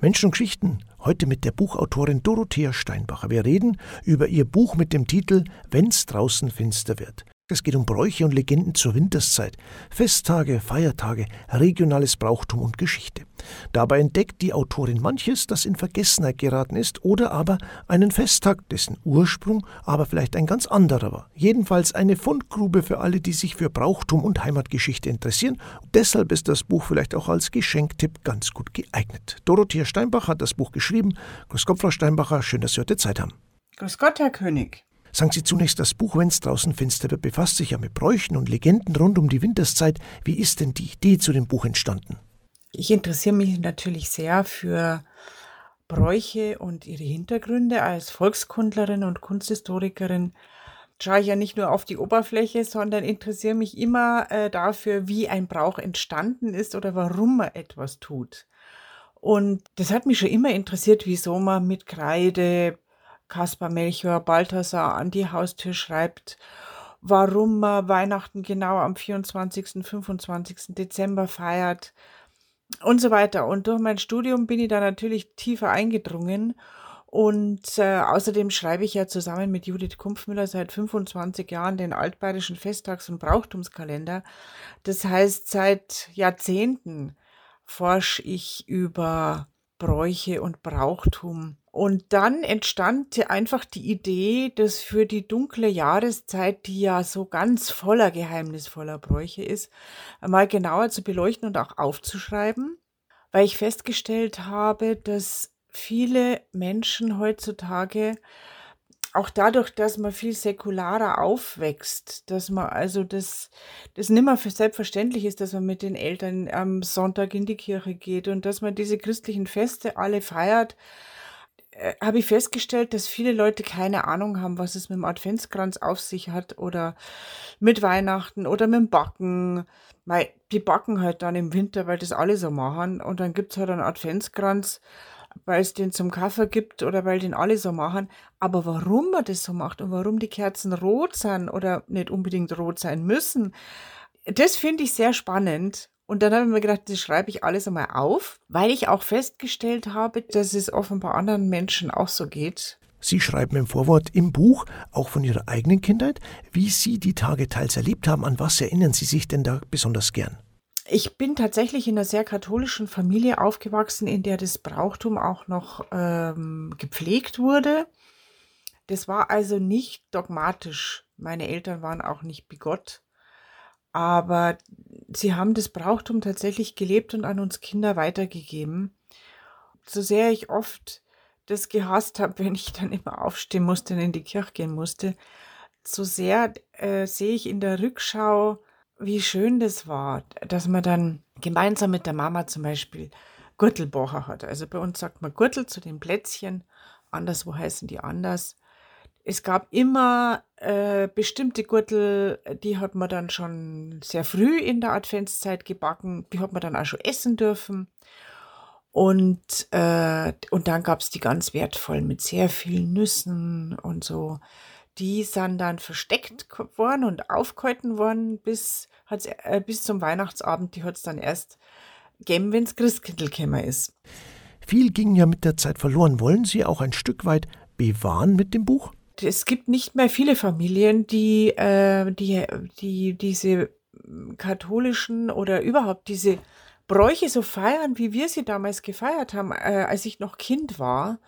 Menschen und Geschichten, heute mit der Buchautorin Dorothea Steinbacher. Wir reden über ihr Buch mit dem Titel Wenn's draußen finster wird. Es geht um Bräuche und Legenden zur Winterszeit, Festtage, Feiertage, regionales Brauchtum und Geschichte. Dabei entdeckt die Autorin manches, das in Vergessenheit geraten ist, oder aber einen Festtag, dessen Ursprung aber vielleicht ein ganz anderer war. Jedenfalls eine Fundgrube für alle, die sich für Brauchtum und Heimatgeschichte interessieren. deshalb ist das Buch vielleicht auch als Geschenktipp ganz gut geeignet. Dorothea Steinbach hat das Buch geschrieben. Grüß Gott, Frau Steinbacher, schön, dass Sie heute Zeit haben. Grüß Gott, Herr König. Sagen Sie zunächst, das Buch Wenn's draußen finster wird befasst sich ja mit Bräuchen und Legenden rund um die Winterszeit. Wie ist denn die Idee zu dem Buch entstanden? Ich interessiere mich natürlich sehr für Bräuche und ihre Hintergründe. Als Volkskundlerin und Kunsthistorikerin schaue ich ja nicht nur auf die Oberfläche, sondern interessiere mich immer äh, dafür, wie ein Brauch entstanden ist oder warum man etwas tut. Und das hat mich schon immer interessiert, wieso man mit Kreide, Kaspar Melchior Balthasar an die Haustür schreibt, warum man Weihnachten genau am 24., 25. Dezember feiert und so weiter. Und durch mein Studium bin ich da natürlich tiefer eingedrungen. Und äh, außerdem schreibe ich ja zusammen mit Judith Kumpfmüller seit 25 Jahren den altbayerischen Festtags- und Brauchtumskalender. Das heißt, seit Jahrzehnten forsche ich über Bräuche und Brauchtum und dann entstand einfach die Idee, das für die dunkle Jahreszeit, die ja so ganz voller geheimnisvoller Bräuche ist, mal genauer zu beleuchten und auch aufzuschreiben, weil ich festgestellt habe, dass viele Menschen heutzutage auch dadurch, dass man viel säkularer aufwächst, dass man also das, das nimmer für selbstverständlich ist, dass man mit den Eltern am Sonntag in die Kirche geht und dass man diese christlichen Feste alle feiert, äh, habe ich festgestellt, dass viele Leute keine Ahnung haben, was es mit dem Adventskranz auf sich hat oder mit Weihnachten oder mit dem Backen. Mei, die backen halt dann im Winter, weil das alle so machen. Und dann gibt es halt einen Adventskranz, weil es den zum Kaffee gibt oder weil den alle so machen. Aber warum man das so macht und warum die Kerzen rot sind oder nicht unbedingt rot sein müssen, das finde ich sehr spannend. Und dann habe ich mir gedacht, das schreibe ich alles einmal auf, weil ich auch festgestellt habe, dass es offenbar anderen Menschen auch so geht. Sie schreiben im Vorwort im Buch auch von Ihrer eigenen Kindheit, wie Sie die Tage teils erlebt haben. An was erinnern Sie sich denn da besonders gern? Ich bin tatsächlich in einer sehr katholischen Familie aufgewachsen, in der das Brauchtum auch noch ähm, gepflegt wurde. Das war also nicht dogmatisch. Meine Eltern waren auch nicht bigott. Aber sie haben das Brauchtum tatsächlich gelebt und an uns Kinder weitergegeben. So sehr ich oft das gehasst habe, wenn ich dann immer aufstehen musste und in die Kirche gehen musste, so sehr äh, sehe ich in der Rückschau, wie schön das war, dass man dann gemeinsam mit der Mama zum Beispiel Gürtelbocher hat. Also bei uns sagt man Gürtel zu den Plätzchen, anderswo heißen die anders. Es gab immer äh, bestimmte Gürtel, die hat man dann schon sehr früh in der Adventszeit gebacken, die hat man dann auch schon essen dürfen. Und, äh, und dann gab es die ganz wertvollen mit sehr vielen Nüssen und so. Die sind dann versteckt worden und aufgehalten worden bis, äh, bis zum Weihnachtsabend. Die hat es dann erst gegeben, wenn es Christkindl ist. Viel ging ja mit der Zeit verloren. Wollen Sie auch ein Stück weit bewahren mit dem Buch? Es gibt nicht mehr viele Familien, die, äh, die, die diese katholischen oder überhaupt diese Bräuche so feiern, wie wir sie damals gefeiert haben, äh, als ich noch Kind war.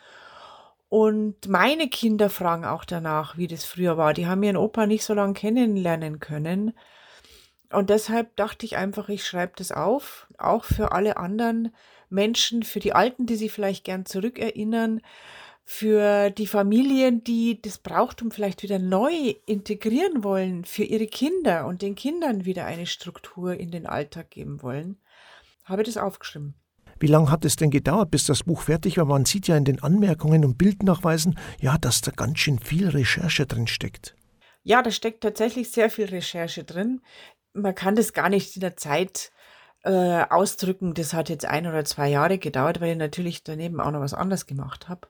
Und meine Kinder fragen auch danach, wie das früher war. Die haben ihren Opa nicht so lange kennenlernen können. Und deshalb dachte ich einfach, ich schreibe das auf, auch für alle anderen Menschen, für die Alten, die sich vielleicht gern zurückerinnern, für die Familien, die das Brauchtum vielleicht wieder neu integrieren wollen, für ihre Kinder und den Kindern wieder eine Struktur in den Alltag geben wollen, habe ich das aufgeschrieben. Wie lange hat es denn gedauert, bis das Buch fertig war? Man sieht ja in den Anmerkungen und Bildnachweisen, ja, dass da ganz schön viel Recherche drin steckt. Ja, da steckt tatsächlich sehr viel Recherche drin. Man kann das gar nicht in der Zeit äh, ausdrücken. Das hat jetzt ein oder zwei Jahre gedauert, weil ich natürlich daneben auch noch was anderes gemacht habe.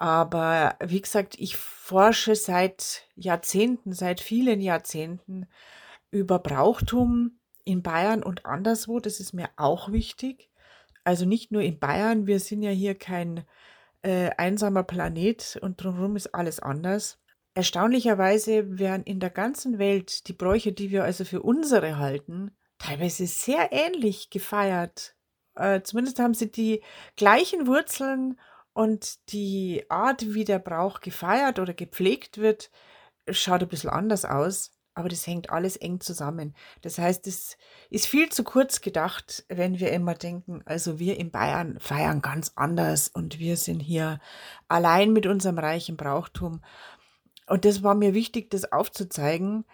Aber wie gesagt, ich forsche seit Jahrzehnten, seit vielen Jahrzehnten über Brauchtum in Bayern und anderswo. Das ist mir auch wichtig. Also nicht nur in Bayern, wir sind ja hier kein äh, einsamer Planet und drumherum ist alles anders. Erstaunlicherweise werden in der ganzen Welt die Bräuche, die wir also für unsere halten, teilweise sehr ähnlich gefeiert. Äh, zumindest haben sie die gleichen Wurzeln und die Art, wie der Brauch gefeiert oder gepflegt wird, schaut ein bisschen anders aus, aber das hängt alles eng zusammen. Das heißt, es ist viel zu kurz gedacht, wenn wir immer denken, also wir in Bayern feiern ganz anders und wir sind hier allein mit unserem reichen Brauchtum. Und das war mir wichtig, das aufzuzeigen,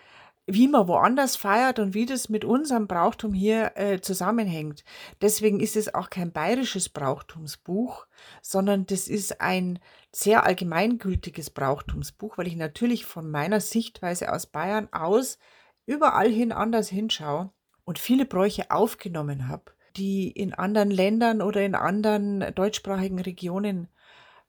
wie man woanders feiert und wie das mit unserem Brauchtum hier äh, zusammenhängt. Deswegen ist es auch kein bayerisches Brauchtumsbuch, sondern das ist ein sehr allgemeingültiges Brauchtumsbuch, weil ich natürlich von meiner Sichtweise aus Bayern aus überall hin anders hinschaue und viele Bräuche aufgenommen habe, die in anderen Ländern oder in anderen deutschsprachigen Regionen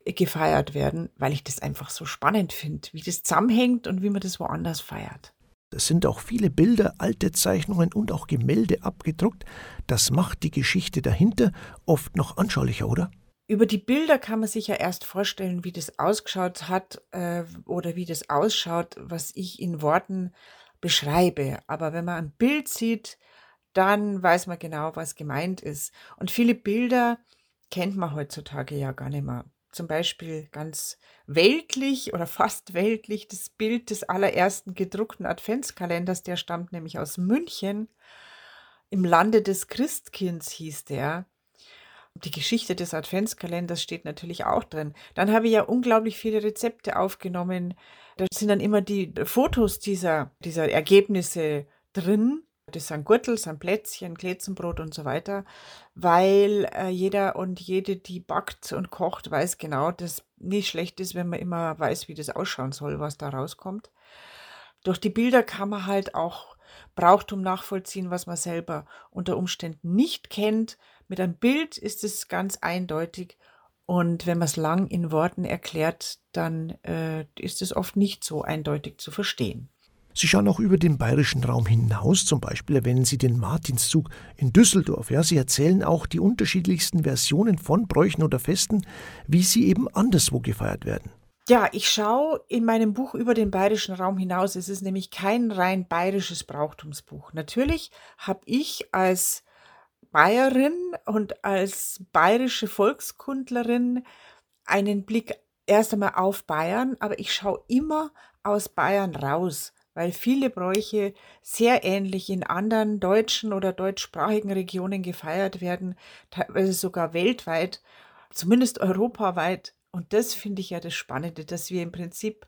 gefeiert werden, weil ich das einfach so spannend finde, wie das zusammenhängt und wie man das woanders feiert. Es sind auch viele Bilder, alte Zeichnungen und auch Gemälde abgedruckt. Das macht die Geschichte dahinter oft noch anschaulicher, oder? Über die Bilder kann man sich ja erst vorstellen, wie das ausgeschaut hat äh, oder wie das ausschaut, was ich in Worten beschreibe. Aber wenn man ein Bild sieht, dann weiß man genau, was gemeint ist. Und viele Bilder kennt man heutzutage ja gar nicht mehr zum Beispiel ganz weltlich oder fast weltlich das Bild des allerersten gedruckten Adventskalenders, der stammt nämlich aus München. Im Lande des Christkinds hieß der. Die Geschichte des Adventskalenders steht natürlich auch drin. Dann habe ich ja unglaublich viele Rezepte aufgenommen. Da sind dann immer die Fotos dieser, dieser Ergebnisse drin. Das sind Gürtel, sind Plätzchen, Glätzenbrot und so weiter, weil äh, jeder und jede, die backt und kocht, weiß genau, dass nicht schlecht ist, wenn man immer weiß, wie das ausschauen soll, was da rauskommt. Durch die Bilder kann man halt auch Brauchtum nachvollziehen, was man selber unter Umständen nicht kennt. Mit einem Bild ist es ganz eindeutig und wenn man es lang in Worten erklärt, dann äh, ist es oft nicht so eindeutig zu verstehen. Sie schauen auch über den bayerischen Raum hinaus, zum Beispiel erwähnen Sie den Martinszug in Düsseldorf. Ja, Sie erzählen auch die unterschiedlichsten Versionen von Bräuchen oder Festen, wie sie eben anderswo gefeiert werden. Ja, ich schaue in meinem Buch über den bayerischen Raum hinaus. Es ist nämlich kein rein bayerisches Brauchtumsbuch. Natürlich habe ich als Bayerin und als bayerische Volkskundlerin einen Blick erst einmal auf Bayern, aber ich schaue immer aus Bayern raus weil viele Bräuche sehr ähnlich in anderen deutschen oder deutschsprachigen Regionen gefeiert werden, teilweise sogar weltweit, zumindest europaweit. Und das finde ich ja das Spannende, dass wir im Prinzip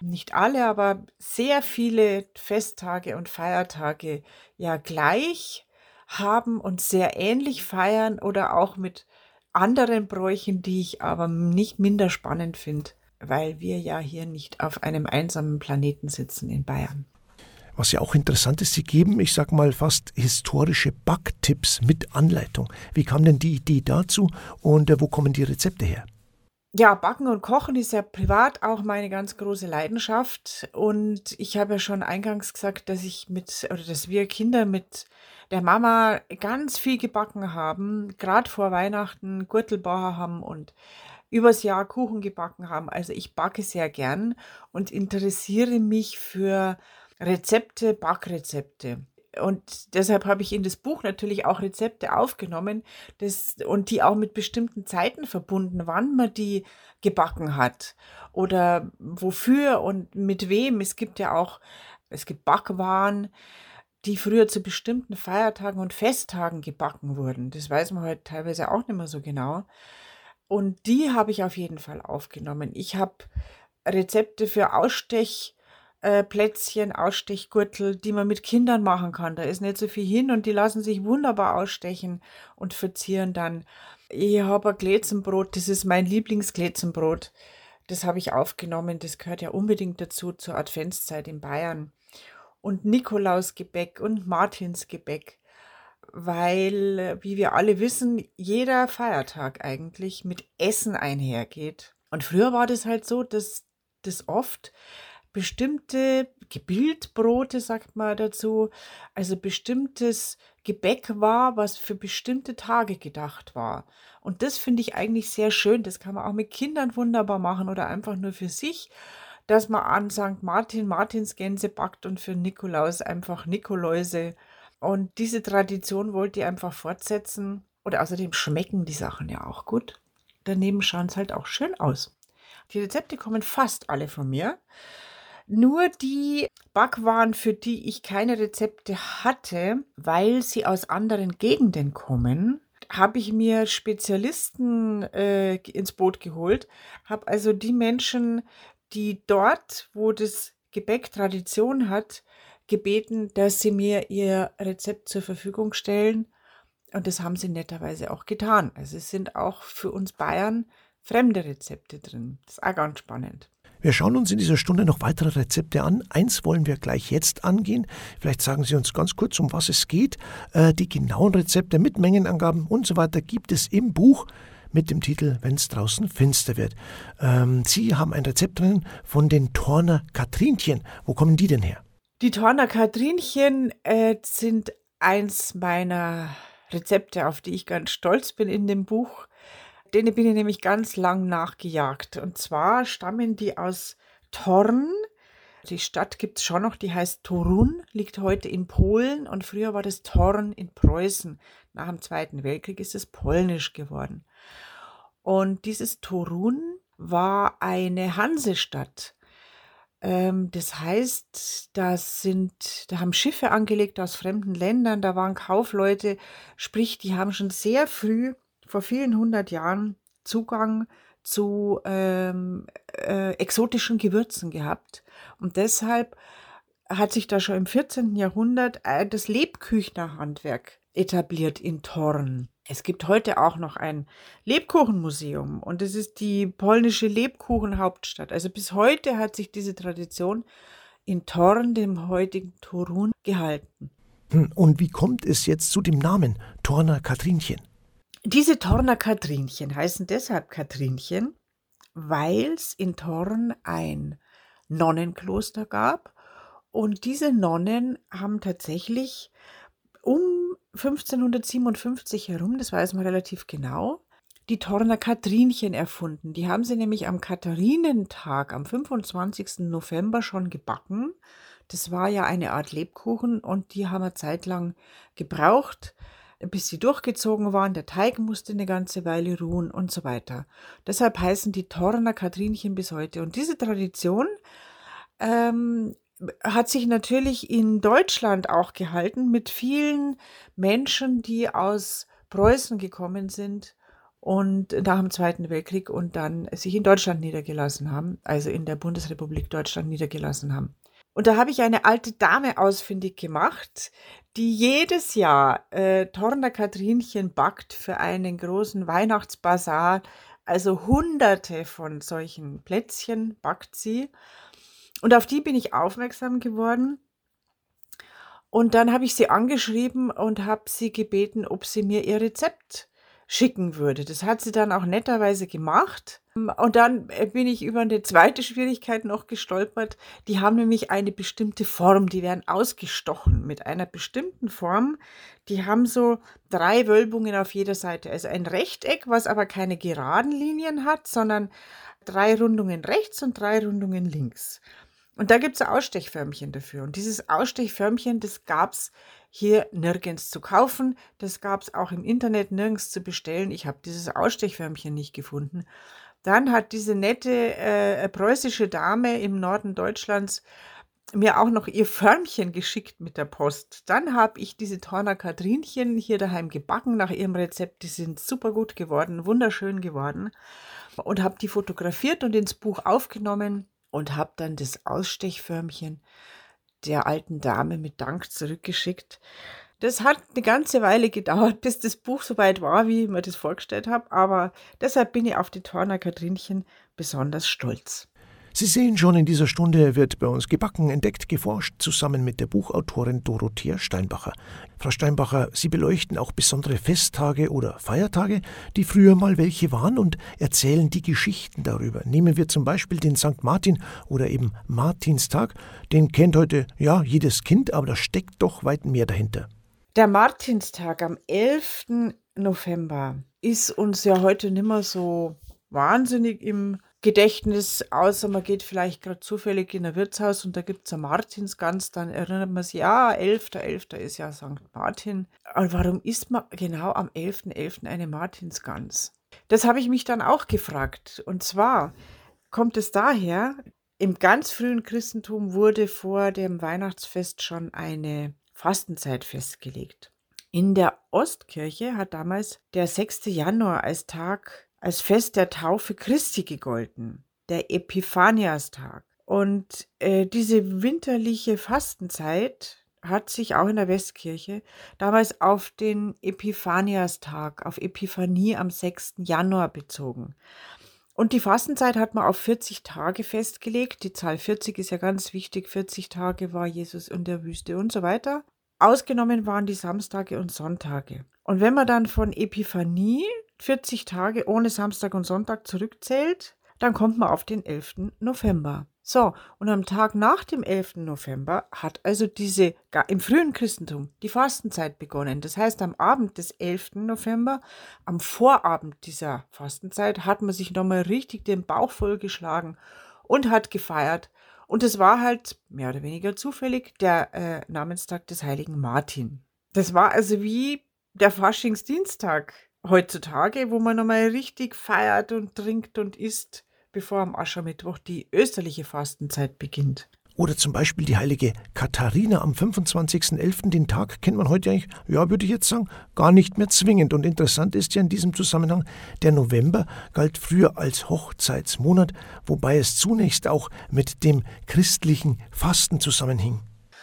nicht alle, aber sehr viele Festtage und Feiertage ja gleich haben und sehr ähnlich feiern oder auch mit anderen Bräuchen, die ich aber nicht minder spannend finde weil wir ja hier nicht auf einem einsamen Planeten sitzen in Bayern. Was ja auch interessant ist, Sie geben, ich sag mal, fast historische Backtipps mit Anleitung. Wie kam denn die Idee dazu und äh, wo kommen die Rezepte her? Ja, Backen und Kochen ist ja privat auch meine ganz große Leidenschaft. Und ich habe ja schon eingangs gesagt, dass ich mit, oder dass wir Kinder mit der Mama ganz viel gebacken haben, gerade vor Weihnachten Gürtelbauer haben und übers Jahr Kuchen gebacken haben. Also ich backe sehr gern und interessiere mich für Rezepte, Backrezepte. Und deshalb habe ich in das Buch natürlich auch Rezepte aufgenommen das, und die auch mit bestimmten Zeiten verbunden, wann man die gebacken hat oder wofür und mit wem. Es gibt ja auch, es gibt Backwaren, die früher zu bestimmten Feiertagen und Festtagen gebacken wurden. Das weiß man heute teilweise auch nicht mehr so genau. Und die habe ich auf jeden Fall aufgenommen. Ich habe Rezepte für Ausstechplätzchen, äh, Ausstechgürtel, die man mit Kindern machen kann. Da ist nicht so viel hin und die lassen sich wunderbar ausstechen und verzieren dann. Ich habe ein Glätzenbrot, das ist mein Lieblingsglätzenbrot. Das habe ich aufgenommen, das gehört ja unbedingt dazu zur Adventszeit in Bayern. Und Nikolausgebäck und Martinsgebäck weil, wie wir alle wissen, jeder Feiertag eigentlich mit Essen einhergeht. Und früher war das halt so, dass das oft bestimmte Gebildbrote, sagt man dazu, also bestimmtes Gebäck war, was für bestimmte Tage gedacht war. Und das finde ich eigentlich sehr schön. Das kann man auch mit Kindern wunderbar machen oder einfach nur für sich, dass man an St. Martin Martinsgänse backt und für Nikolaus einfach Nikoläuse. Und diese Tradition wollte ich einfach fortsetzen. Oder außerdem schmecken die Sachen ja auch gut. Daneben schauen es halt auch schön aus. Die Rezepte kommen fast alle von mir. Nur die Backwaren, für die ich keine Rezepte hatte, weil sie aus anderen Gegenden kommen, habe ich mir Spezialisten äh, ins Boot geholt, habe also die Menschen, die dort, wo das Gebäck Tradition hat, gebeten, dass sie mir ihr Rezept zur Verfügung stellen. Und das haben sie netterweise auch getan. Also es sind auch für uns Bayern fremde Rezepte drin. Das ist auch ganz spannend. Wir schauen uns in dieser Stunde noch weitere Rezepte an. Eins wollen wir gleich jetzt angehen. Vielleicht sagen Sie uns ganz kurz, um was es geht. Äh, die genauen Rezepte mit Mengenangaben und so weiter gibt es im Buch mit dem Titel Wenn es draußen finster wird. Ähm, Sie haben ein Rezept drin von den Torner Katrinchen. Wo kommen die denn her? Die Torner Katrinchen äh, sind eins meiner Rezepte, auf die ich ganz stolz bin in dem Buch denen bin ich nämlich ganz lang nachgejagt. Und zwar stammen die aus Torn. Die Stadt gibt es schon noch, die heißt Torun, liegt heute in Polen und früher war das Torn in Preußen. Nach dem Zweiten Weltkrieg ist es polnisch geworden. Und dieses Torun war eine Hansestadt. Ähm, das heißt, da sind, da haben Schiffe angelegt aus fremden Ländern, da waren Kaufleute, sprich, die haben schon sehr früh vor vielen hundert Jahren Zugang zu ähm, äh, exotischen Gewürzen gehabt. Und deshalb hat sich da schon im 14. Jahrhundert äh, das Lebküchnerhandwerk etabliert in Thorn. Es gibt heute auch noch ein Lebkuchenmuseum und es ist die polnische Lebkuchenhauptstadt. Also bis heute hat sich diese Tradition in Thorn, dem heutigen Torun, gehalten. Hm, und wie kommt es jetzt zu dem Namen Torner Katrinchen? Diese Torner Katrinchen heißen deshalb Katrinchen, weil es in Torn ein Nonnenkloster gab und diese Nonnen haben tatsächlich um 1557 herum, das weiß man relativ genau, die Torner Katrinchen erfunden. Die haben sie nämlich am Katharinentag, am 25. November schon gebacken. Das war ja eine Art Lebkuchen und die haben wir zeitlang gebraucht, bis sie durchgezogen waren. Der Teig musste eine ganze Weile ruhen und so weiter. Deshalb heißen die Torner Katrinchen bis heute. Und diese Tradition ähm, hat sich natürlich in Deutschland auch gehalten mit vielen Menschen, die aus Preußen gekommen sind und nach dem Zweiten Weltkrieg und dann sich in Deutschland niedergelassen haben, also in der Bundesrepublik Deutschland niedergelassen haben. Und da habe ich eine alte Dame ausfindig gemacht, die jedes Jahr äh, Torner Katrinchen backt für einen großen Weihnachtsbasar. Also hunderte von solchen Plätzchen backt sie. Und auf die bin ich aufmerksam geworden. Und dann habe ich sie angeschrieben und habe sie gebeten, ob sie mir ihr Rezept schicken würde. Das hat sie dann auch netterweise gemacht. Und dann äh, bin ich über eine zweite Schwierigkeit noch gestolpert. Die haben nämlich eine bestimmte Form, die werden ausgestochen mit einer bestimmten Form. Die haben so drei Wölbungen auf jeder Seite. Also ein Rechteck, was aber keine geraden Linien hat, sondern drei Rundungen rechts und drei Rundungen links. Und da gibt es Ausstechförmchen dafür. Und dieses Ausstechförmchen, das gab es hier nirgends zu kaufen. Das gab es auch im Internet nirgends zu bestellen. Ich habe dieses Ausstechförmchen nicht gefunden. Dann hat diese nette äh, preußische Dame im Norden Deutschlands mir auch noch ihr Förmchen geschickt mit der Post. Dann habe ich diese Torner Katrinchen hier daheim gebacken nach ihrem Rezept. Die sind super gut geworden, wunderschön geworden. Und habe die fotografiert und ins Buch aufgenommen und habe dann das Ausstechförmchen der alten Dame mit Dank zurückgeschickt. Das hat eine ganze Weile gedauert, bis das Buch so weit war, wie ich mir das vorgestellt habe, aber deshalb bin ich auf die Torner Katrinchen besonders stolz. Sie sehen schon, in dieser Stunde wird bei uns gebacken, entdeckt, geforscht, zusammen mit der Buchautorin Dorothea Steinbacher. Frau Steinbacher, Sie beleuchten auch besondere Festtage oder Feiertage, die früher mal welche waren und erzählen die Geschichten darüber. Nehmen wir zum Beispiel den St. Martin oder eben Martinstag. Den kennt heute ja jedes Kind, aber da steckt doch weit mehr dahinter. Der Martinstag am 11. November ist uns ja heute nicht mehr so wahnsinnig im Gedächtnis, außer man geht vielleicht gerade zufällig in ein Wirtshaus und da gibt es eine Martinsgans, dann erinnert man sich, ja, 11.11. 11. ist ja St. Martin. Und warum isst man genau am 11.11. .11. eine Martinsgans? Das habe ich mich dann auch gefragt. Und zwar kommt es daher, im ganz frühen Christentum wurde vor dem Weihnachtsfest schon eine Fastenzeit festgelegt. In der Ostkirche hat damals der 6. Januar als Tag als Fest der Taufe Christi gegolten, der Epiphaniastag. Und äh, diese winterliche Fastenzeit hat sich auch in der Westkirche damals auf den Epiphaniastag, auf Epiphanie am 6. Januar bezogen. Und die Fastenzeit hat man auf 40 Tage festgelegt. Die Zahl 40 ist ja ganz wichtig. 40 Tage war Jesus in der Wüste und so weiter. Ausgenommen waren die Samstage und Sonntage. Und wenn man dann von Epiphanie 40 Tage ohne Samstag und Sonntag zurückzählt, dann kommt man auf den 11. November. So, und am Tag nach dem 11. November hat also diese, im frühen Christentum, die Fastenzeit begonnen. Das heißt, am Abend des 11. November, am Vorabend dieser Fastenzeit, hat man sich nochmal richtig den Bauch vollgeschlagen und hat gefeiert. Und es war halt mehr oder weniger zufällig der äh, Namenstag des heiligen Martin. Das war also wie der Faschingsdienstag heutzutage, wo man nochmal richtig feiert und trinkt und isst, bevor am Aschermittwoch die österliche Fastenzeit beginnt. Oder zum Beispiel die heilige Katharina am 25.11. Den Tag kennt man heute eigentlich, ja, würde ich jetzt sagen, gar nicht mehr zwingend. Und interessant ist ja in diesem Zusammenhang, der November galt früher als Hochzeitsmonat, wobei es zunächst auch mit dem christlichen Fasten zusammenhing.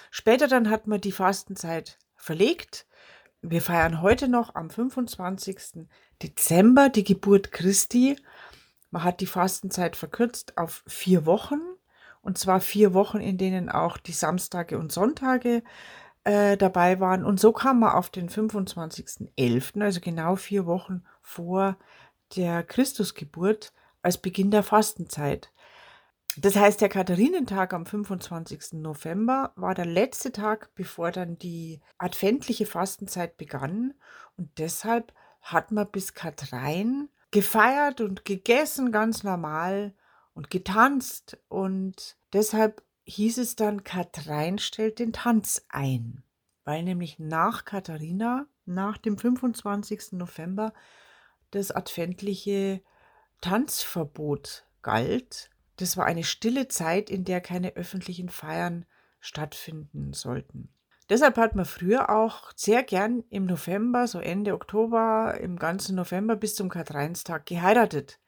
Später dann hat man die Fastenzeit verlegt wir feiern heute noch am 25. Dezember die Geburt Christi. Man hat die Fastenzeit verkürzt auf vier Wochen. Und zwar vier Wochen, in denen auch die Samstage und Sonntage äh, dabei waren. Und so kam man auf den 25.11., also genau vier Wochen vor der Christusgeburt, als Beginn der Fastenzeit. Das heißt, der Katharinentag am 25. November war der letzte Tag, bevor dann die adventliche Fastenzeit begann. Und deshalb hat man bis Kathrein gefeiert und gegessen, ganz normal und getanzt. Und deshalb hieß es dann, Kathrein stellt den Tanz ein. Weil nämlich nach Katharina, nach dem 25. November, das adventliche Tanzverbot galt das war eine stille Zeit, in der keine öffentlichen Feiern stattfinden sollten. Deshalb hat man früher auch sehr gern im November, so Ende Oktober, im ganzen November bis zum Karl-Heinz-Tag geheiratet.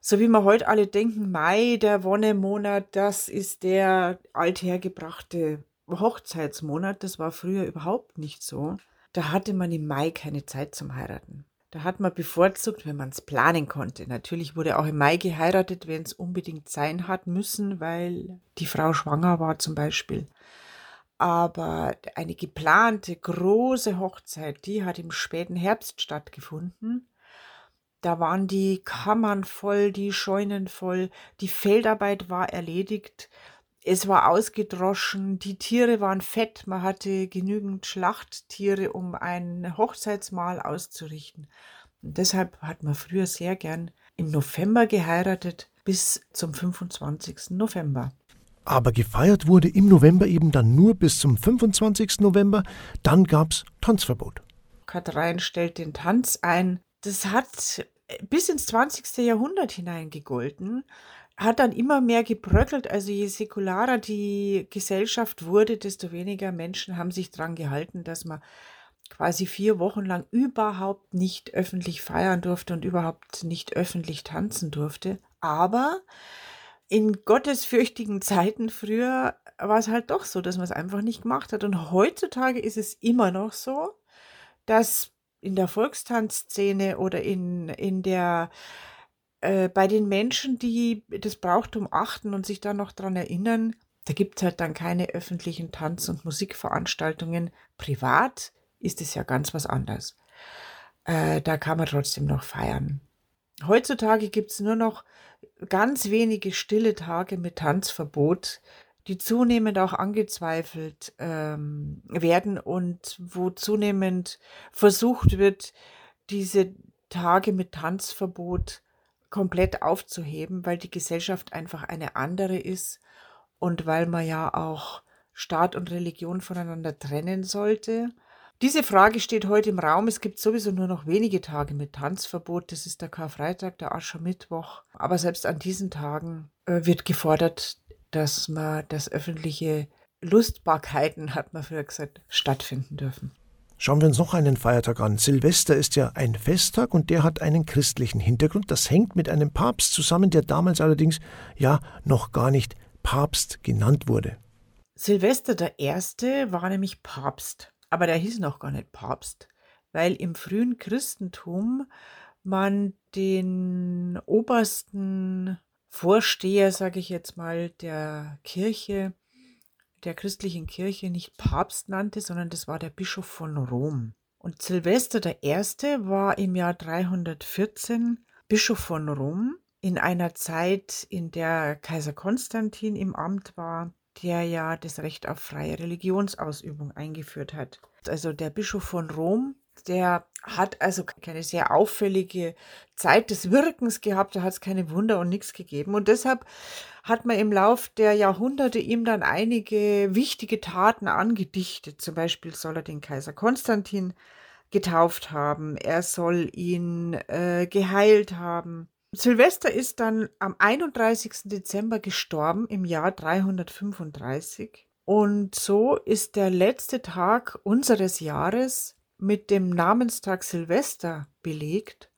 So wie wir heute alle denken, Mai, der Wonnemonat, das ist der althergebrachte Hochzeitsmonat. Das war früher überhaupt nicht so. Da hatte man im Mai keine Zeit zum Heiraten. Da hat man bevorzugt, wenn man es planen konnte. Natürlich wurde auch im Mai geheiratet, wenn es unbedingt sein hat müssen, weil die Frau schwanger war zum Beispiel. Aber eine geplante große Hochzeit, die hat im späten Herbst stattgefunden. Da waren die Kammern voll, die Scheunen voll, die Feldarbeit war erledigt es war ausgedroschen, die Tiere waren fett, man hatte genügend Schlachttiere, um ein Hochzeitsmahl auszurichten. Und deshalb hat man früher sehr gern im November geheiratet bis zum 25. November. Aber gefeiert wurde im November eben dann nur bis zum 25. November, dann gab's Tanzverbot. Katharin stellt den Tanz ein. Das hat bis ins 20. Jahrhundert hinein gegolten hat dann immer mehr gebröckelt. Also je säkularer die Gesellschaft wurde, desto weniger Menschen haben sich daran gehalten, dass man quasi vier Wochen lang überhaupt nicht öffentlich feiern durfte und überhaupt nicht öffentlich tanzen durfte. Aber in gottesfürchtigen Zeiten früher war es halt doch so, dass man es einfach nicht gemacht hat. Und heutzutage ist es immer noch so, dass in der Volkstanzszene oder in, in der äh, bei den Menschen, die das Brauchtum achten und sich da noch dran erinnern, da gibt es halt dann keine öffentlichen Tanz- und Musikveranstaltungen. Privat ist es ja ganz was anderes. Äh, da kann man trotzdem noch feiern. Heutzutage gibt es nur noch ganz wenige stille Tage mit Tanzverbot. die zunehmend auch angezweifelt ähm, werden und wo zunehmend versucht wird, diese Tage mit Tanzverbot komplett aufzuheben, weil die Gesellschaft einfach eine andere ist und weil man ja auch Staat und Religion voneinander trennen sollte. Diese Frage steht heute im Raum. Es gibt sowieso nur noch wenige Tage mit Tanzverbot. Das ist der Karfreitag, der Aschermittwoch. Aber selbst an diesen Tagen äh, wird gefordert, dass man das öffentliche Lustbarkeiten, hat man früher gesagt, stattfinden dürfen. Schauen wir uns noch einen Feiertag an. Silvester ist ja ein Festtag und der hat einen christlichen Hintergrund. Das hängt mit einem Papst zusammen, der damals allerdings ja noch gar nicht Papst genannt wurde. Silvester der Erste war nämlich Papst, aber der hieß noch gar nicht Papst, weil im frühen Christentum man den obersten Vorsteher, sage ich jetzt mal, der Kirche der christlichen Kirche nicht Papst nannte, sondern das war der Bischof von Rom. Und Silvester I. war im Jahr 314 Bischof von Rom in einer Zeit, in der Kaiser Konstantin im Amt war, der ja das Recht auf freie Religionsausübung eingeführt hat. Also der Bischof von Rom der hat also keine sehr auffällige Zeit des Wirkens gehabt, da hat es keine Wunder und nichts gegeben. Und deshalb hat man im Lauf der Jahrhunderte ihm dann einige wichtige Taten angedichtet. Zum Beispiel soll er den Kaiser Konstantin getauft haben, er soll ihn äh, geheilt haben. Silvester ist dann am 31. Dezember gestorben im Jahr 335. Und so ist der letzte Tag unseres Jahres mit dem Namenstag Silvester belegt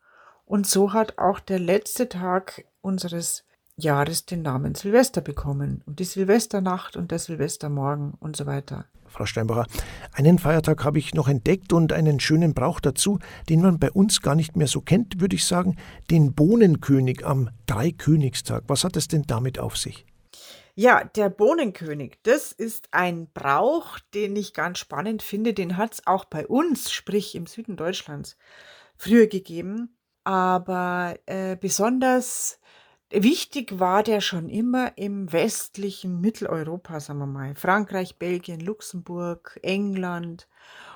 und so hat auch der letzte Tag unseres Jahres den Namen Silvester bekommen und die Silvesternacht und der Silvestermorgen und so weiter. Frau Steinbacher, einen Feiertag habe ich noch entdeckt und einen schönen Brauch dazu, den man bei uns gar nicht mehr so kennt, würde ich sagen, den Bohnenkönig am Dreikönigstag. Was hat es denn damit auf sich? Ja, der Bohnenkönig, das ist ein Brauch, den ich ganz spannend finde. Den hat es auch bei uns, sprich im Süden Deutschlands, früher gegeben. Aber äh, besonders wichtig war der schon immer im westlichen Mitteleuropa, sagen wir mal. Frankreich, Belgien, Luxemburg, England.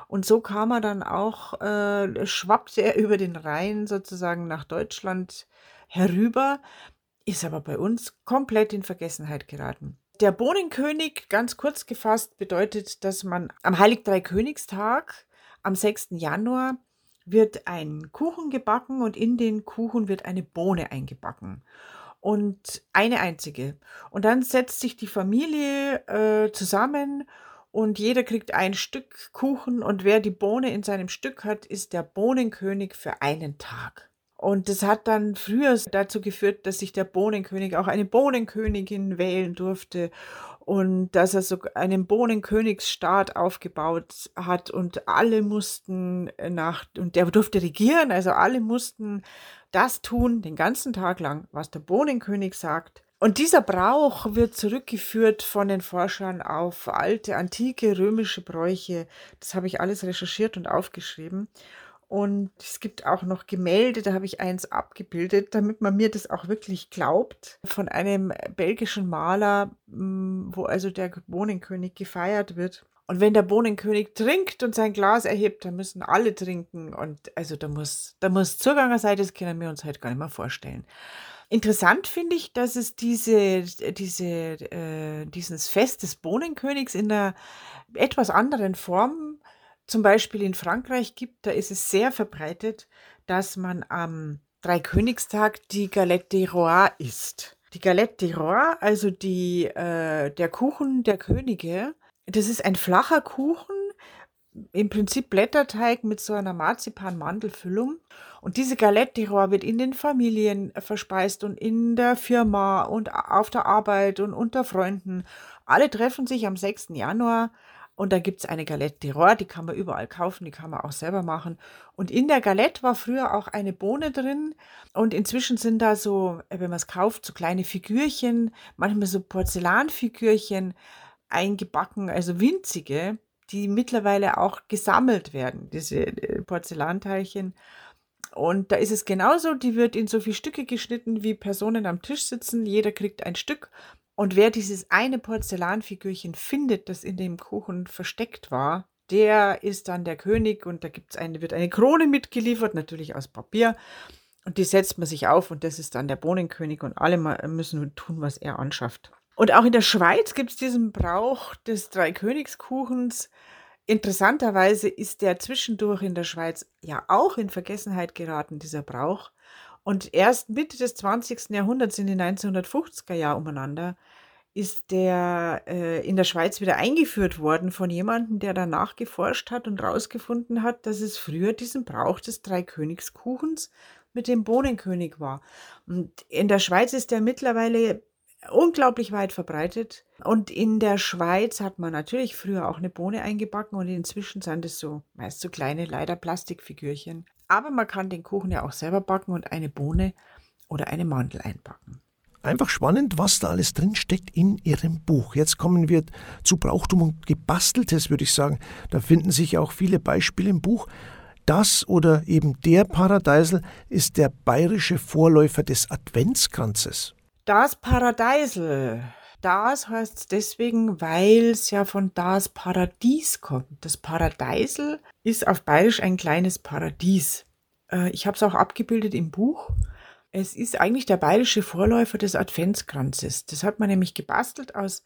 Und so kam er dann auch, äh, schwappte er über den Rhein sozusagen nach Deutschland herüber ist aber bei uns komplett in Vergessenheit geraten. Der Bohnenkönig, ganz kurz gefasst, bedeutet, dass man am Heiligdreikönigstag, am 6. Januar, wird ein Kuchen gebacken und in den Kuchen wird eine Bohne eingebacken. Und eine einzige. Und dann setzt sich die Familie äh, zusammen und jeder kriegt ein Stück Kuchen und wer die Bohne in seinem Stück hat, ist der Bohnenkönig für einen Tag. Und das hat dann früher dazu geführt, dass sich der Bohnenkönig auch eine Bohnenkönigin wählen durfte und dass er so einen Bohnenkönigsstaat aufgebaut hat und alle mussten nach, und der durfte regieren, also alle mussten das tun, den ganzen Tag lang, was der Bohnenkönig sagt. Und dieser Brauch wird zurückgeführt von den Forschern auf alte, antike römische Bräuche. Das habe ich alles recherchiert und aufgeschrieben. Und es gibt auch noch Gemälde, da habe ich eins abgebildet, damit man mir das auch wirklich glaubt, von einem belgischen Maler, hm, wo also der Bohnenkönig gefeiert wird. Und wenn der Bohnenkönig trinkt und sein Glas erhebt, dann müssen alle trinken. Und also da muss, da muss Zuganger sein, das können wir uns halt gar nicht mehr vorstellen. Interessant finde ich, dass es diese, diese, äh, dieses Fest des Bohnenkönigs in einer etwas anderen Form zum Beispiel in Frankreich gibt, da ist es sehr verbreitet, dass man am Dreikönigstag die Galette des Rois isst. Die Galette des Rois, also die, äh, der Kuchen der Könige, das ist ein flacher Kuchen, im Prinzip Blätterteig mit so einer Marzipan-Mandelfüllung. Und diese Galette Rois wird in den Familien verspeist und in der Firma und auf der Arbeit und unter Freunden. Alle treffen sich am 6. Januar und da gibt es eine Galette Rohr, die kann man überall kaufen, die kann man auch selber machen. Und in der Galette war früher auch eine Bohne drin. Und inzwischen sind da so, äh, wenn man es kauft, so kleine Figürchen, manchmal so Porzellanfigürchen eingebacken, also winzige, die mittlerweile auch gesammelt werden, diese äh, Porzellanteilchen. Und da ist es genauso, die wird in so viele Stücke geschnitten, wie Personen am Tisch sitzen. Jeder kriegt ein Stück Und wer dieses eine Porzellanfigürchen findet, das in dem Kuchen versteckt war, der ist dann der König und da gibt's eine, wird eine Krone mitgeliefert, natürlich aus Papier. Und die setzt man sich auf und das ist dann der Bohnenkönig und alle müssen tun, was er anschafft. Und auch in der Schweiz gibt es diesen Brauch des Dreikönigskuchens. Interessanterweise ist der zwischendurch in der Schweiz ja auch in Vergessenheit geraten, dieser Brauch. Und erst Mitte des 20. Jahrhunderts, in den 1950er Jahren umeinander, ist der äh, in der Schweiz wieder eingeführt worden von jemandem, der danach geforscht hat und herausgefunden hat, dass es früher diesen Brauch des Dreikönigskuchens mit dem Bohnenkönig war. Und in der Schweiz ist der mittlerweile unglaublich weit verbreitet. Und in der Schweiz hat man natürlich früher auch eine Bohne eingebacken und inzwischen sind es so meist so kleine, leider Plastikfigürchen. Aber man kann den Kuchen ja auch selber backen und eine Bohne oder eine Mandel einbacken. Einfach spannend, was da alles drin steckt in Ihrem Buch. Jetzt kommen wir zu Brauchtum und Gebasteltes, würde ich sagen. Da finden sich auch viele Beispiele im Buch. Das oder eben der Paradeisel ist der bayerische Vorläufer des Adventskranzes. Das Paradeisel. Das heißt es deswegen, weil es ja von das Paradies kommt. Das Paradeisel ist auf Bayerisch ein kleines Paradies. Äh, ich habe es auch abgebildet im Buch. Es ist eigentlich der bayerische Vorläufer des Adventskranzes. Das hat man nämlich gebastelt aus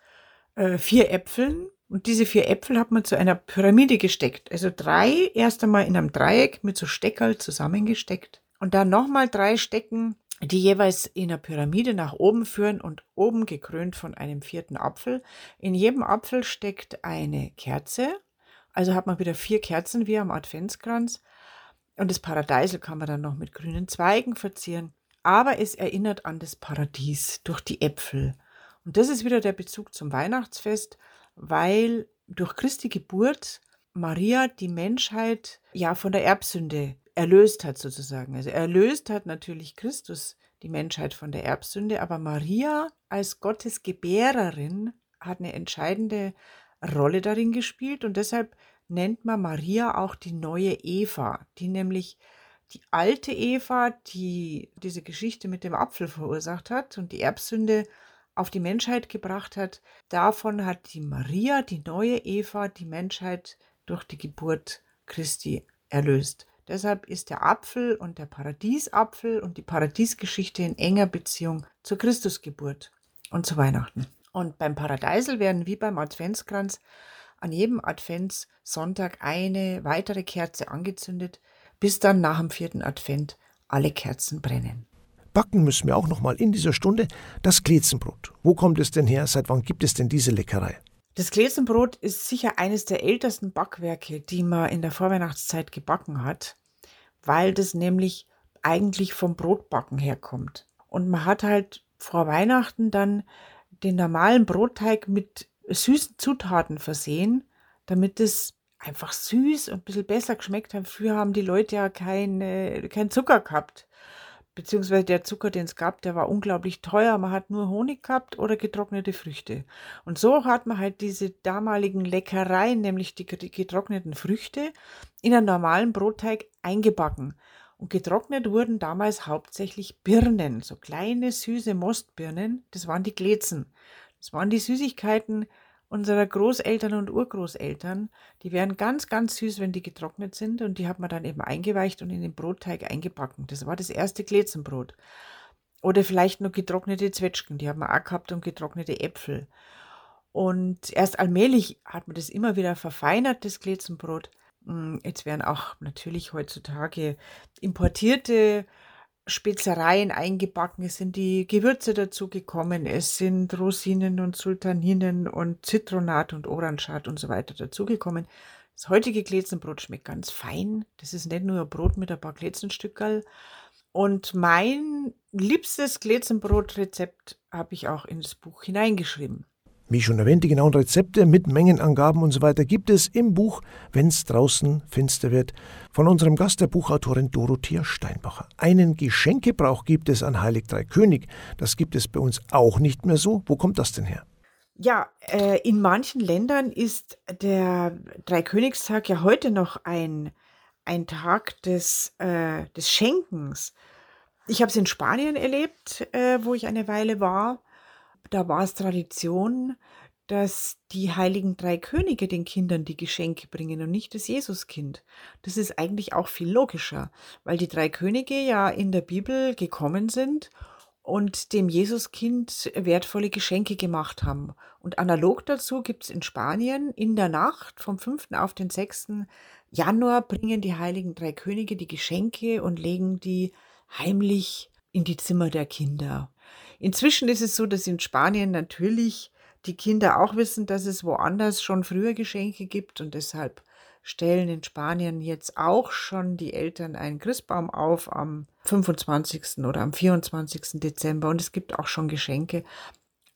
äh, vier Äpfeln. Und diese vier Äpfel hat man zu einer Pyramide gesteckt. Also drei erst einmal in einem Dreieck mit so Steckerl zusammengesteckt. Und dann nochmal drei Stecken die jeweils in der Pyramide nach oben führen und oben gekrönt von einem vierten Apfel. In jedem Apfel steckt eine Kerze, also hat man wieder vier Kerzen wie am Adventskranz. Und das Paradeisel kann man dann noch mit grünen Zweigen verzieren. Aber es erinnert an das Paradies durch die Äpfel. Und das ist wieder der Bezug zum Weihnachtsfest, weil durch Christi Geburt Maria die Menschheit ja von der Erbsünde erlöst hat sozusagen. Also erlöst hat natürlich Christus die Menschheit von der Erbsünde, aber Maria als Gottes Gebärerin hat eine entscheidende Rolle darin gespielt und deshalb nennt man Maria auch die neue Eva, die nämlich die alte Eva, die diese Geschichte mit dem Apfel verursacht hat und die Erbsünde auf die Menschheit gebracht hat, davon hat die Maria, die neue Eva, die Menschheit durch die Geburt Christi erlöst. Deshalb ist der Apfel und der Paradiesapfel und die Paradiesgeschichte in enger Beziehung zur Christusgeburt und zu Weihnachten. Und beim Paradeisel werden wie beim Adventskranz an jedem Adventssonntag eine weitere Kerze angezündet, bis dann nach dem vierten Advent alle Kerzen brennen. Backen müssen wir auch noch mal in dieser Stunde das Kletzenbrot. Wo kommt es denn her? Seit wann gibt es denn diese Leckerei? Das Gläsenbrot ist sicher eines der ältesten Backwerke, die man in der Vorweihnachtszeit gebacken hat, weil das nämlich eigentlich vom Brotbacken herkommt. Und man hat halt vor Weihnachten dann den normalen Brotteig mit süßen Zutaten versehen, damit es einfach süß und ein bisschen besser geschmeckt hat. Früher haben die Leute ja keinen kein Zucker gehabt beziehungsweise der Zucker, den es gab, der war unglaublich teuer. Man hat nur Honig gehabt oder getrocknete Früchte. Und so hat man halt diese damaligen Leckereien, nämlich die getrockneten Früchte, in einen normalen Brotteig eingebacken. Und getrocknet wurden damals hauptsächlich Birnen, so kleine süße Mostbirnen. Das waren die Glätzen. Das waren die Süßigkeiten, unserer Großeltern und Urgroßeltern. Die wären ganz, ganz süß, wenn die getrocknet sind und die hat man dann eben eingeweicht und in den Brotteig eingebacken. Das war das erste Glätzenbrot. Oder vielleicht noch getrocknete Zwetschgen, die haben wir auch gehabt und getrocknete Äpfel. Und erst allmählich hat man das immer wieder verfeinert, das Glätzenbrot. Hm, jetzt werden auch natürlich heutzutage importierte Spezereien eingebacken, es sind die Gewürze dazu gekommen, es sind Rosinen und Sultaninen und Zitronat und Orangat und so weiter dazugekommen. Das heutige Glätzenbrot schmeckt ganz fein. Das ist nicht nur ein Brot mit ein paar Glätzenstückerl. Und mein liebstes Glätzenbrotrezept habe ich auch ins Buch hineingeschrieben. Wie schon erwähnt, die genauen Rezepte mit Mengenangaben und so weiter gibt es im Buch Wenn's draußen finster wird von unserem Gast, der Buchautorin Dorothea Steinbacher. Einen Geschenkebrauch gibt es an Heilig Drei König. Das gibt es bei uns auch nicht mehr so. Wo kommt das denn her? Ja, äh, in manchen Ländern ist der Dreikönigstag ja heute noch ein, ein Tag des, äh, des Schenkens. Ich habe es in Spanien erlebt, äh, wo ich eine Weile war da war es Tradition, dass die heiligen drei Könige den Kindern die Geschenke bringen und nicht das Jesuskind. Das ist eigentlich auch viel logischer, weil die drei Könige ja in der Bibel gekommen sind und dem Jesuskind wertvolle Geschenke gemacht haben. Und analog dazu gibt es in Spanien in der Nacht vom 5. auf den 6. Januar bringen die heiligen drei Könige die Geschenke und legen die heimlich in die Zimmer der Kinder. Inzwischen ist es so, dass in Spanien natürlich die Kinder auch wissen, dass es woanders schon früher Geschenke gibt und deshalb stellen in Spanien jetzt auch schon die Eltern einen Christbaum auf am 25. oder am 24. Dezember und es gibt auch schon Geschenke.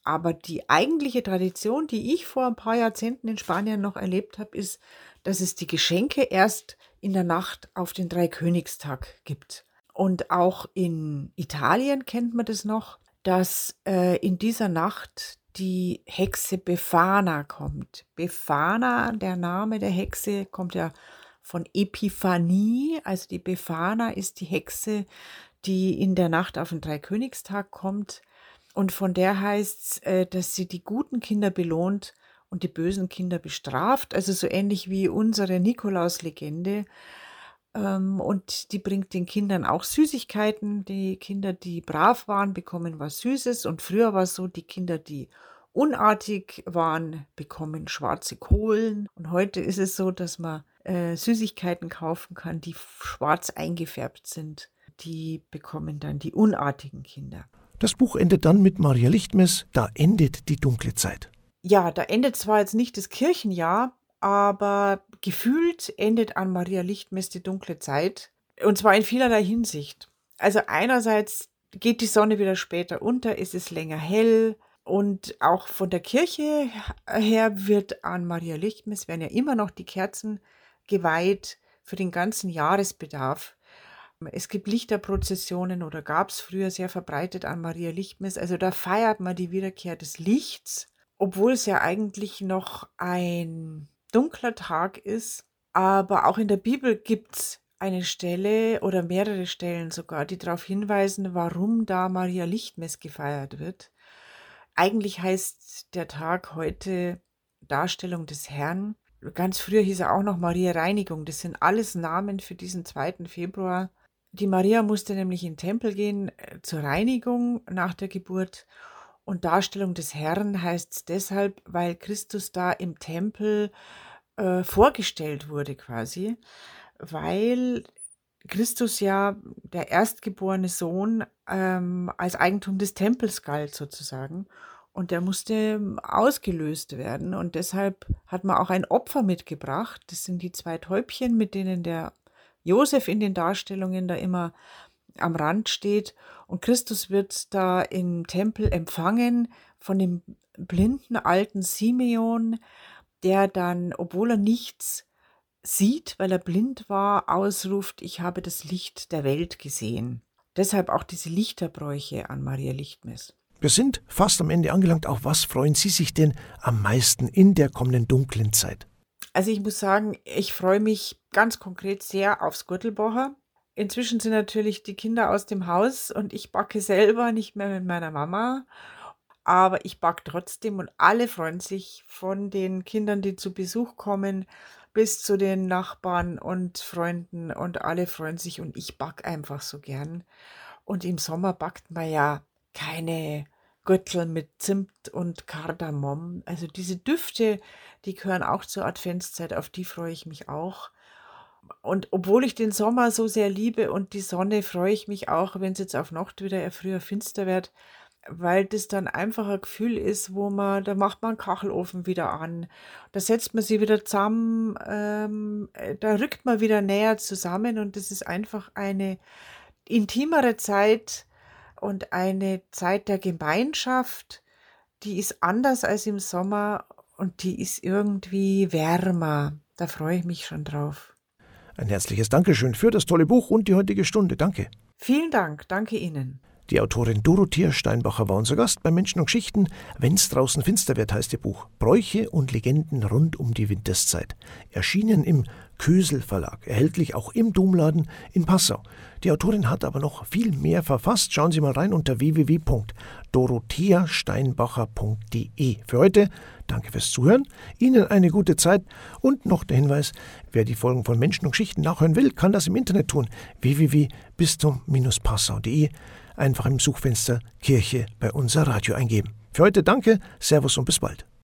Aber die eigentliche Tradition, die ich vor ein paar Jahrzehnten in Spanien noch erlebt habe, ist, dass es die Geschenke erst in der Nacht auf den Dreikönigstag gibt. Und auch in Italien kennt man das noch, dass äh, in dieser Nacht die Hexe Befana kommt. Befana, der Name der Hexe, kommt ja von Epiphanie. Also die Befana ist die Hexe, die in der Nacht auf den Dreikönigstag kommt. Und von der heißt es, äh, dass sie die guten Kinder belohnt und die bösen Kinder bestraft. Also so ähnlich wie unsere Nikolaus-Legende. Und die bringt den Kindern auch Süßigkeiten. Die Kinder, die brav waren, bekommen was Süßes. Und früher war es so, die Kinder, die unartig waren, bekommen schwarze Kohlen. Und heute ist es so, dass man äh, Süßigkeiten kaufen kann, die schwarz eingefärbt sind. Die bekommen dann die unartigen Kinder. Das Buch endet dann mit Maria Lichtmes, da endet die dunkle Zeit. Ja, da endet zwar jetzt nicht das Kirchenjahr, aber gefühlt endet an Maria Lichtmess die dunkle Zeit. Und zwar in vielerlei Hinsicht. Also einerseits geht die Sonne wieder später unter, ist es länger hell. Und auch von der Kirche her wird an Maria Lichtmess, werden ja immer noch die Kerzen geweiht für den ganzen Jahresbedarf. Es gibt Lichterprozessionen oder gab es früher sehr verbreitet an Maria Lichtmess. Also da feiert man die Wiederkehr des Lichts, obwohl es ja eigentlich noch ein dunkler Tag ist. Aber auch in der Bibel gibt es eine Stelle oder mehrere Stellen sogar, die darauf hinweisen, warum da Maria Lichtmess gefeiert wird. Eigentlich heißt der Tag heute Darstellung des Herrn. Ganz früher hieß er auch noch Maria Reinigung. Das sind alles Namen für diesen 2. Februar. Die Maria musste nämlich in den Tempel gehen äh, zur Reinigung nach der Geburt. Und Darstellung des Herrn heißt es deshalb, weil Christus da im Tempel äh, vorgestellt wurde quasi, weil Christus ja der erstgeborene Sohn ähm, als Eigentum des Tempels galt sozusagen. Und der musste ausgelöst werden. Und deshalb hat man auch ein Opfer mitgebracht. Das sind die zwei Täubchen, mit denen der Josef in den Darstellungen da immer am Rand steht. Und Christus wird da im Tempel empfangen von dem blinden alten Simeon, der dann, obwohl er nichts sieht, weil er blind war, ausruft, ich habe das Licht der Welt gesehen. Deshalb auch diese Lichterbräuche an Maria Lichtmess. Wir sind fast am Ende angelangt. Auf was freuen Sie sich denn am meisten in der kommenden dunklen Zeit? Also ich muss sagen, ich freue mich ganz konkret sehr aufs Gürtelbocher. Inzwischen sind natürlich die Kinder aus dem Haus und ich backe selber nicht mehr mit meiner Mama. Aber ich backe trotzdem und alle freuen sich von den Kindern, die zu Besuch kommen, bis zu den Nachbarn und Freunden und alle freuen sich und ich backe einfach so gern. Und im Sommer backt man ja keine Gürtel mit Zimt und Kardamom. Also diese Düfte, die gehören auch zur Adventszeit, auf die freue ich mich auch. Und obwohl ich den Sommer so sehr liebe und die Sonne, freue ich mich auch, wenn es jetzt auf Nacht wieder früher finster wird, weil das dann einfach ein Gefühl ist, wo man, da macht man einen Kachelofen wieder an, da setzt man sie wieder zusammen, ähm, äh, da rückt man wieder näher zusammen und das ist einfach eine intimere Zeit und eine Zeit der Gemeinschaft, die ist anders als im Sommer und die ist irgendwie wärmer. Da freue ich mich schon drauf. Ein herzliches Dankeschön für das tolle Buch und die heutige Stunde. Danke. Vielen Dank. Danke Ihnen. Die Autorin Dorothea Steinbacher war unser Gast bei Menschen und Geschichten. Wenn's draußen finster wird, heißt ihr Buch. Bräuche und Legenden rund um die Winterszeit. Erschienen im Kösel Verlag, erhältlich auch im Domladen in Passau. Die Autorin hat aber noch viel mehr verfasst. Schauen Sie mal rein unter www.dorotheasteinbacher.de. Für heute danke fürs Zuhören, Ihnen eine gute Zeit und noch der Hinweis, wer die Folgen von Menschen und Geschichten nachhören will, kann das im Internet tun. www.bistum-passau.de einfach im Suchfenster Kirche bei unser Radio eingeben. Für heute danke, Servus und bis bald.